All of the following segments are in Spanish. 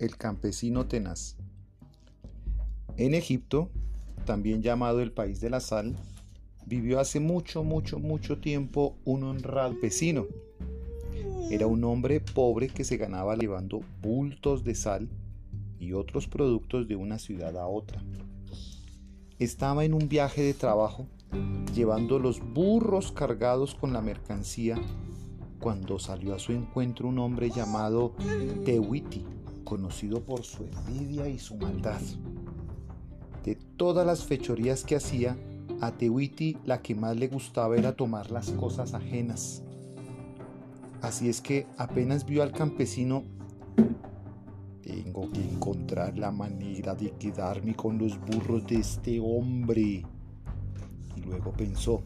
el campesino tenaz. En Egipto, también llamado el país de la sal, vivió hace mucho, mucho, mucho tiempo un honrado campesino. Era un hombre pobre que se ganaba llevando bultos de sal y otros productos de una ciudad a otra. Estaba en un viaje de trabajo llevando los burros cargados con la mercancía cuando salió a su encuentro un hombre llamado Tewiti, conocido por su envidia y su maldad. De todas las fechorías que hacía, a Tewiti la que más le gustaba era tomar las cosas ajenas. Así es que apenas vio al campesino, tengo que encontrar la manera de quedarme con los burros de este hombre. Y luego pensó,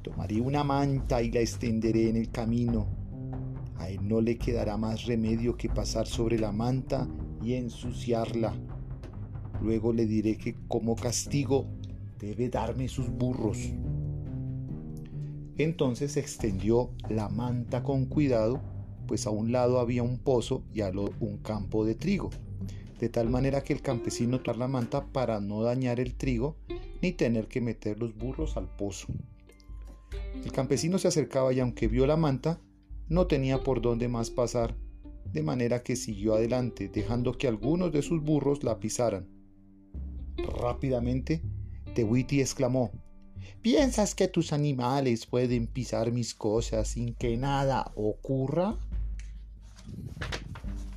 Tomaré una manta y la extenderé en el camino. A él no le quedará más remedio que pasar sobre la manta y ensuciarla. Luego le diré que como castigo debe darme sus burros. Entonces extendió la manta con cuidado, pues a un lado había un pozo y al otro un campo de trigo, de tal manera que el campesino tomó la manta para no dañar el trigo ni tener que meter los burros al pozo. El campesino se acercaba y aunque vio la manta, no tenía por dónde más pasar, de manera que siguió adelante, dejando que algunos de sus burros la pisaran. Rápidamente, Tewiti exclamó, ¿Piensas que tus animales pueden pisar mis cosas sin que nada ocurra?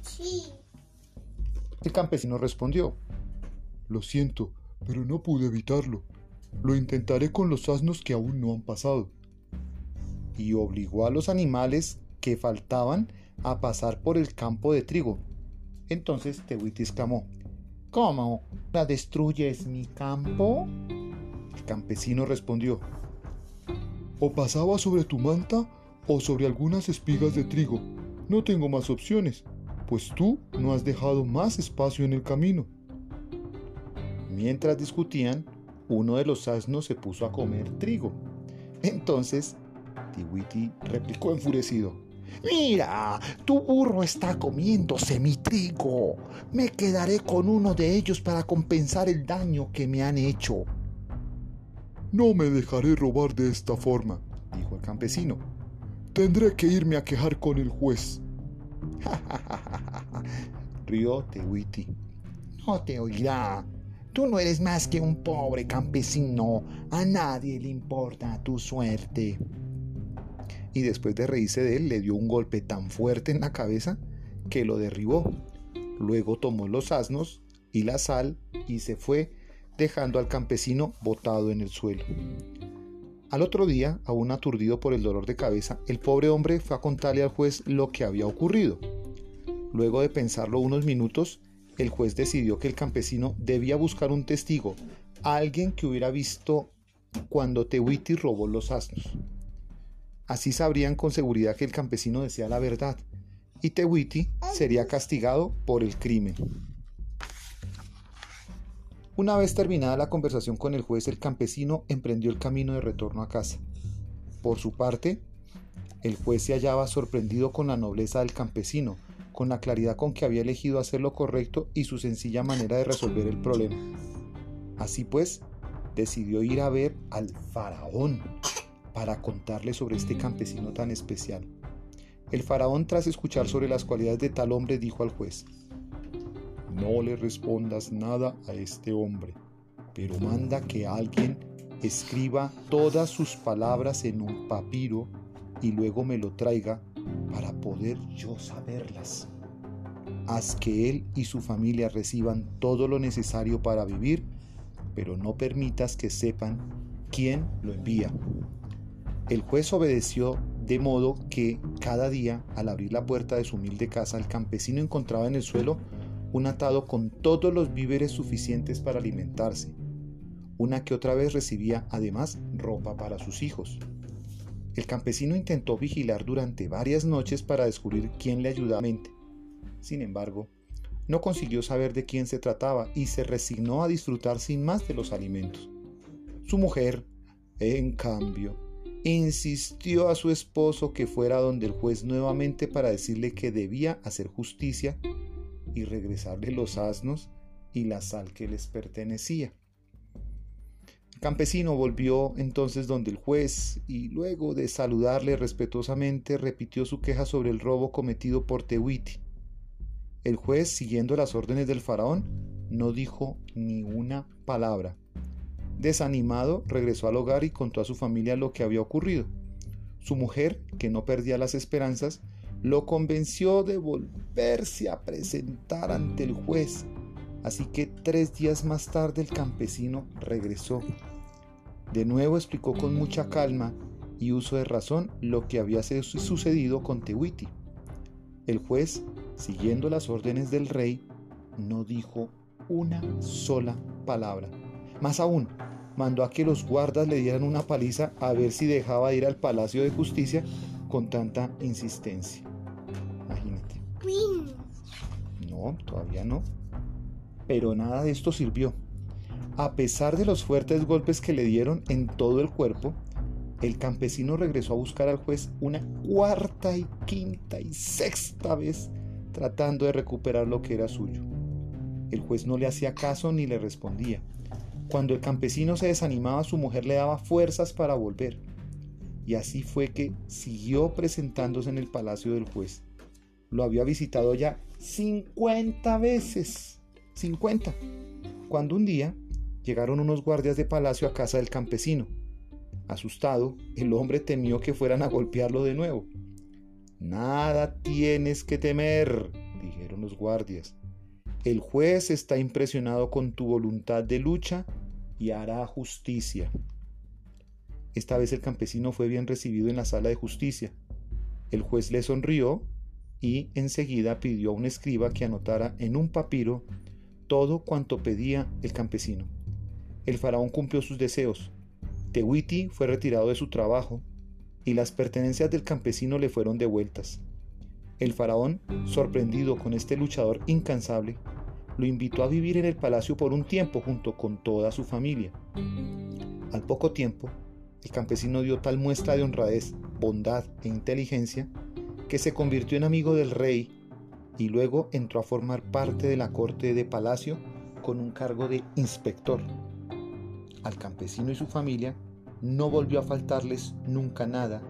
Sí. El campesino respondió, Lo siento, pero no pude evitarlo. Lo intentaré con los asnos que aún no han pasado. Y obligó a los animales que faltaban a pasar por el campo de trigo. Entonces Tewiti exclamó, ¿Cómo? ¿La destruyes mi campo? El campesino respondió, o pasaba sobre tu manta o sobre algunas espigas de trigo. No tengo más opciones, pues tú no has dejado más espacio en el camino. Mientras discutían, uno de los asnos se puso a comer trigo. Entonces, Tiwiti replicó enfurecido. Mira, tu burro está comiéndose mi trigo. Me quedaré con uno de ellos para compensar el daño que me han hecho. No me dejaré robar de esta forma, dijo el campesino. Tendré que irme a quejar con el juez. Rió Tehuiti. No te oirá, Tú no eres más que un pobre campesino. A nadie le importa tu suerte. Y después de reírse de él, le dio un golpe tan fuerte en la cabeza que lo derribó. Luego tomó los asnos y la sal y se fue, dejando al campesino botado en el suelo. Al otro día, aún aturdido por el dolor de cabeza, el pobre hombre fue a contarle al juez lo que había ocurrido. Luego de pensarlo unos minutos, el juez decidió que el campesino debía buscar un testigo, alguien que hubiera visto cuando Tewiti robó los asnos. Así sabrían con seguridad que el campesino decía la verdad y Tewiti sería castigado por el crimen. Una vez terminada la conversación con el juez, el campesino emprendió el camino de retorno a casa. Por su parte, el juez se hallaba sorprendido con la nobleza del campesino, con la claridad con que había elegido hacer lo correcto y su sencilla manera de resolver el problema. Así pues, decidió ir a ver al faraón para contarle sobre este campesino tan especial. El faraón, tras escuchar sobre las cualidades de tal hombre, dijo al juez, No le respondas nada a este hombre, pero manda que alguien escriba todas sus palabras en un papiro y luego me lo traiga para poder yo saberlas. Haz que él y su familia reciban todo lo necesario para vivir, pero no permitas que sepan quién lo envía. El juez obedeció de modo que cada día, al abrir la puerta de su humilde casa, el campesino encontraba en el suelo un atado con todos los víveres suficientes para alimentarse. Una que otra vez recibía además ropa para sus hijos. El campesino intentó vigilar durante varias noches para descubrir quién le ayudaba. Sin embargo, no consiguió saber de quién se trataba y se resignó a disfrutar sin más de los alimentos. Su mujer, en cambio, insistió a su esposo que fuera donde el juez nuevamente para decirle que debía hacer justicia y regresarle los asnos y la sal que les pertenecía. El campesino volvió entonces donde el juez y luego de saludarle respetuosamente repitió su queja sobre el robo cometido por Tehuiti. El juez, siguiendo las órdenes del faraón, no dijo ni una palabra. Desanimado, regresó al hogar y contó a su familia lo que había ocurrido. Su mujer, que no perdía las esperanzas, lo convenció de volverse a presentar ante el juez. Así que tres días más tarde el campesino regresó. De nuevo explicó con mucha calma y uso de razón lo que había sucedido con Tehuiti. El juez, siguiendo las órdenes del rey, no dijo una sola palabra. Más aún, mandó a que los guardas le dieran una paliza a ver si dejaba ir al Palacio de Justicia con tanta insistencia. Imagínate. No, todavía no. Pero nada de esto sirvió. A pesar de los fuertes golpes que le dieron en todo el cuerpo, el campesino regresó a buscar al juez una cuarta y quinta y sexta vez tratando de recuperar lo que era suyo. El juez no le hacía caso ni le respondía. Cuando el campesino se desanimaba, su mujer le daba fuerzas para volver. Y así fue que siguió presentándose en el palacio del juez. Lo había visitado ya 50 veces. 50. Cuando un día llegaron unos guardias de palacio a casa del campesino. Asustado, el hombre temió que fueran a golpearlo de nuevo. Nada tienes que temer, dijeron los guardias. El juez está impresionado con tu voluntad de lucha y hará justicia. Esta vez el campesino fue bien recibido en la sala de justicia. El juez le sonrió y enseguida pidió a un escriba que anotara en un papiro todo cuanto pedía el campesino. El faraón cumplió sus deseos. Tehuiti fue retirado de su trabajo y las pertenencias del campesino le fueron devueltas. El faraón, sorprendido con este luchador incansable, lo invitó a vivir en el palacio por un tiempo junto con toda su familia. Al poco tiempo, el campesino dio tal muestra de honradez, bondad e inteligencia que se convirtió en amigo del rey y luego entró a formar parte de la corte de palacio con un cargo de inspector. Al campesino y su familia no volvió a faltarles nunca nada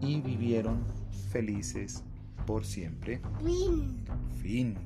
y vivieron felices por siempre. Fin. Fin.